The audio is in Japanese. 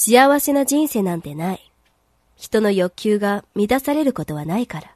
幸せな人生なんてない。人の欲求が満たされることはないから。